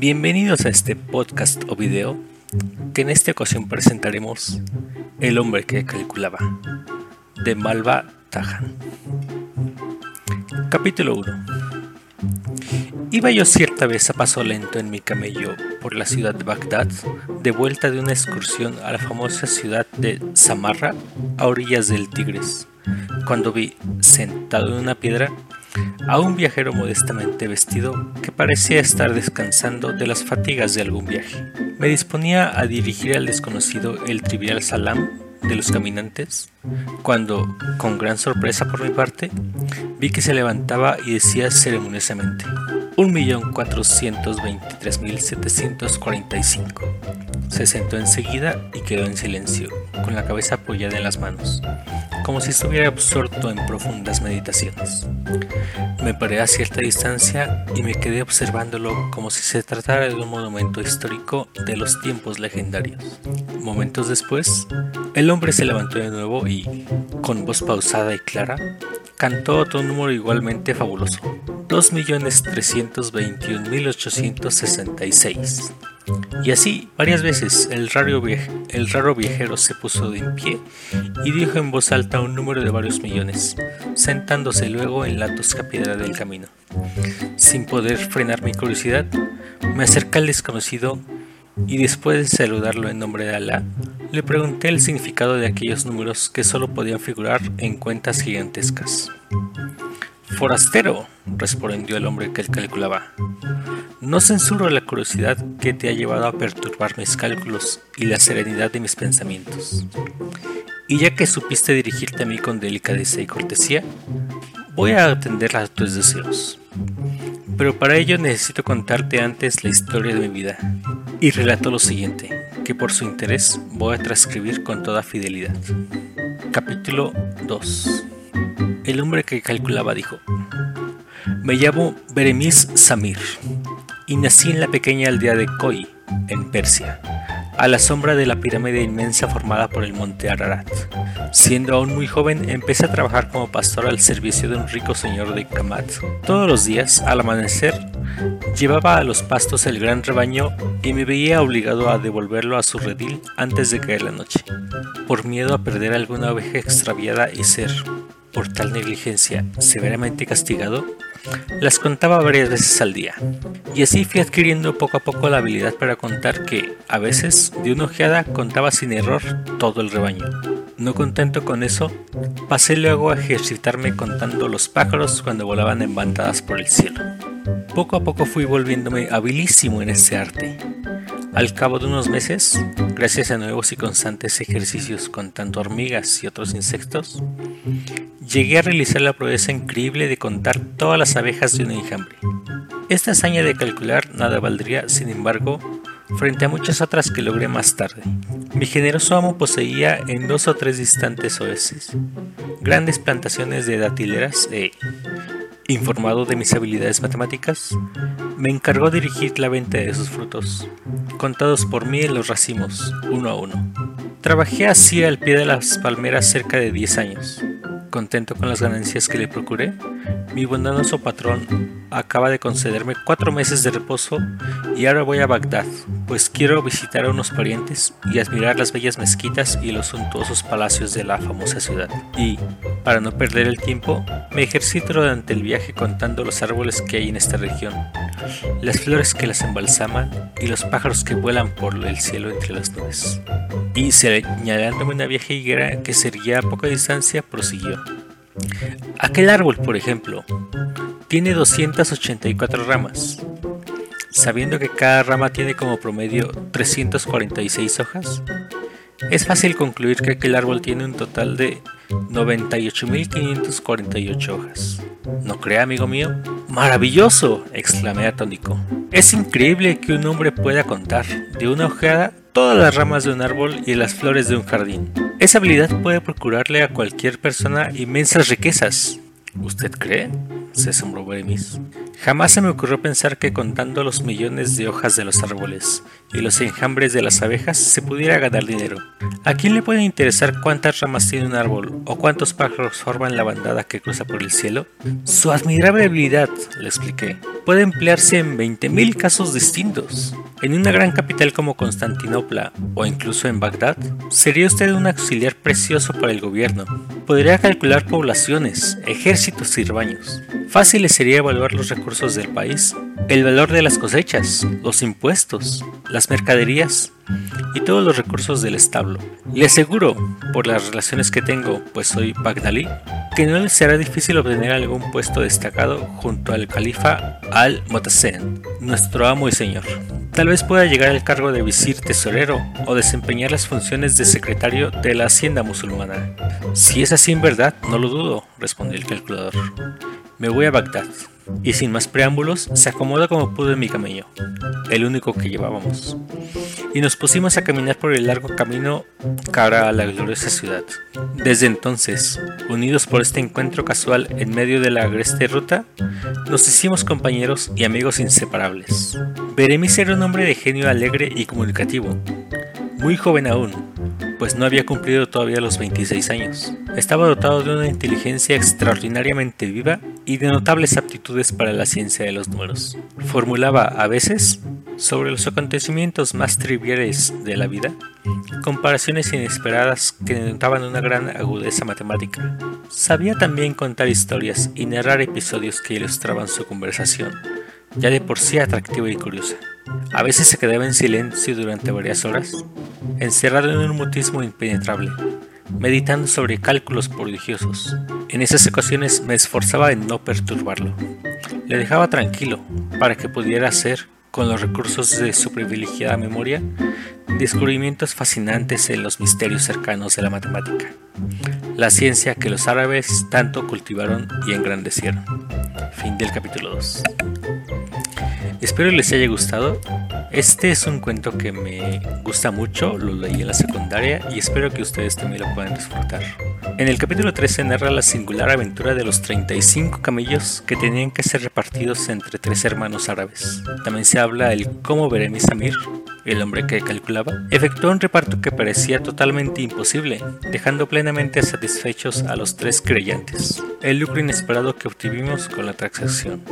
Bienvenidos a este podcast o video que en esta ocasión presentaremos El hombre que calculaba de Malva Tajan. Capítulo 1 Iba yo cierta vez a paso lento en mi camello por la ciudad de Bagdad, de vuelta de una excursión a la famosa ciudad de Samarra, a orillas del Tigres, cuando vi, sentado en una piedra, a un viajero modestamente vestido que parecía estar descansando de las fatigas de algún viaje. Me disponía a dirigir al desconocido el trivial salam de los caminantes, cuando, con gran sorpresa por mi parte, vi que se levantaba y decía ceremoniosamente 1.423.745. Se sentó enseguida y quedó en silencio, con la cabeza apoyada en las manos, como si estuviera absorto en profundas meditaciones. Me paré a cierta distancia y me quedé observándolo como si se tratara de un monumento histórico de los tiempos legendarios. Momentos después, el hombre se levantó de nuevo y, con voz pausada y clara, cantó otro número igualmente fabuloso, 2.321.866. Y así, varias veces, el raro, el raro viajero se puso de pie y dijo en voz alta un número de varios millones, sentándose luego en la tosca piedra del camino. Sin poder frenar mi curiosidad, me acerqué al desconocido y después de saludarlo en nombre de Alá, le pregunté el significado de aquellos números que solo podían figurar en cuentas gigantescas. Forastero, respondió el hombre que él calculaba. No censuro la curiosidad que te ha llevado a perturbar mis cálculos y la serenidad de mis pensamientos. Y ya que supiste dirigirte a mí con delicadeza y cortesía, voy a atender a tus deseos. Pero para ello necesito contarte antes la historia de mi vida. Y relato lo siguiente, que por su interés voy a transcribir con toda fidelidad. Capítulo 2 El hombre que calculaba dijo, Me llamo Beremis Samir y nací en la pequeña aldea de Koi, en Persia a la sombra de la pirámide inmensa formada por el monte Ararat. Siendo aún muy joven, empecé a trabajar como pastor al servicio de un rico señor de Kamat. Todos los días, al amanecer, llevaba a los pastos el gran rebaño y me veía obligado a devolverlo a su redil antes de caer la noche, por miedo a perder alguna oveja extraviada y ser, por tal negligencia, severamente castigado las contaba varias veces al día, y así fui adquiriendo poco a poco la habilidad para contar que, a veces, de una ojeada contaba sin error todo el rebaño. No contento con eso, pasé luego a ejercitarme contando los pájaros cuando volaban en bandadas por el cielo. Poco a poco fui volviéndome habilísimo en este arte. Al cabo de unos meses, gracias a nuevos y constantes ejercicios contando hormigas y otros insectos, llegué a realizar la proeza increíble de contar todas las abejas de un enjambre. Esta hazaña de calcular nada valdría, sin embargo, frente a muchas otras que logré más tarde. Mi generoso amo poseía en dos o tres distantes oeces grandes plantaciones de datileras e, informado de mis habilidades matemáticas, me encargó dirigir la venta de sus frutos, contados por mí en los racimos, uno a uno. Trabajé así al pie de las palmeras cerca de 10 años. Contento con las ganancias que le procuré, mi bondadoso patrón acaba de concederme cuatro meses de reposo y ahora voy a Bagdad, pues quiero visitar a unos parientes y admirar las bellas mezquitas y los suntuosos palacios de la famosa ciudad. Y, para no perder el tiempo, me ejercito durante el viaje contando los árboles que hay en esta región, las flores que las embalsaman y los pájaros que vuelan por el cielo entre las nubes. Y señalándome una vieja higuera que seguía a poca distancia, prosiguió. Aquel árbol, por ejemplo, tiene 284 ramas. Sabiendo que cada rama tiene como promedio 346 hojas, es fácil concluir que aquel árbol tiene un total de 98.548 hojas. ¿No cree, amigo mío? ¡Maravilloso! exclamé atónico. Es increíble que un hombre pueda contar de una hojeada todas las ramas de un árbol y las flores de un jardín. Esa habilidad puede procurarle a cualquier persona inmensas riquezas. ¿Usted cree? se asombró Beremis. Jamás se me ocurrió pensar que contando los millones de hojas de los árboles y los enjambres de las abejas se pudiera ganar dinero. ¿A quién le puede interesar cuántas ramas tiene un árbol o cuántos pájaros forman la bandada que cruza por el cielo? Su admirable habilidad, le expliqué, puede emplearse en 20.000 casos distintos. En una gran capital como Constantinopla o incluso en Bagdad, sería usted un auxiliar precioso para el gobierno. Podría calcular poblaciones, ejércitos y rebaños. Fácil sería evaluar los recursos del país, el valor de las cosechas, los impuestos, las mercaderías y todos los recursos del establo. Le aseguro, por las relaciones que tengo, pues soy bagdalí, que no le será difícil obtener algún puesto destacado junto al califa al-Motasen, nuestro amo y señor. Tal vez pueda llegar al cargo de visir tesorero o desempeñar las funciones de secretario de la hacienda musulmana. Si es así en verdad, no lo dudo, respondió el calculador. Me voy a Bagdad. Y sin más preámbulos, se acomodó como pudo en mi camello, el único que llevábamos, y nos pusimos a caminar por el largo camino cara a la gloriosa ciudad. Desde entonces, unidos por este encuentro casual en medio de la agreste ruta, nos hicimos compañeros y amigos inseparables. Beremis era un hombre de genio alegre y comunicativo, muy joven aún, pues no había cumplido todavía los 26 años. Estaba dotado de una inteligencia extraordinariamente viva y de notables aptitudes para la ciencia de los números. Formulaba a veces, sobre los acontecimientos más triviales de la vida, comparaciones inesperadas que denotaban una gran agudeza matemática. Sabía también contar historias y narrar episodios que ilustraban su conversación ya de por sí atractiva y curiosa. A veces se quedaba en silencio durante varias horas, encerrado en un mutismo impenetrable, meditando sobre cálculos prodigiosos. En esas ocasiones me esforzaba en no perturbarlo. Le dejaba tranquilo para que pudiera hacer, con los recursos de su privilegiada memoria, descubrimientos fascinantes en los misterios cercanos de la matemática, la ciencia que los árabes tanto cultivaron y engrandecieron. Fin del capítulo 2. Espero les haya gustado. Este es un cuento que me gusta mucho, lo leí en la secundaria y espero que ustedes también lo puedan disfrutar. En el capítulo 3 se narra la singular aventura de los 35 camellos que tenían que ser repartidos entre tres hermanos árabes. También se habla el cómo Berenice Amir, el hombre que calculaba, efectuó un reparto que parecía totalmente imposible, dejando plenamente satisfechos a los tres creyentes. El lucro inesperado que obtuvimos con la transacción.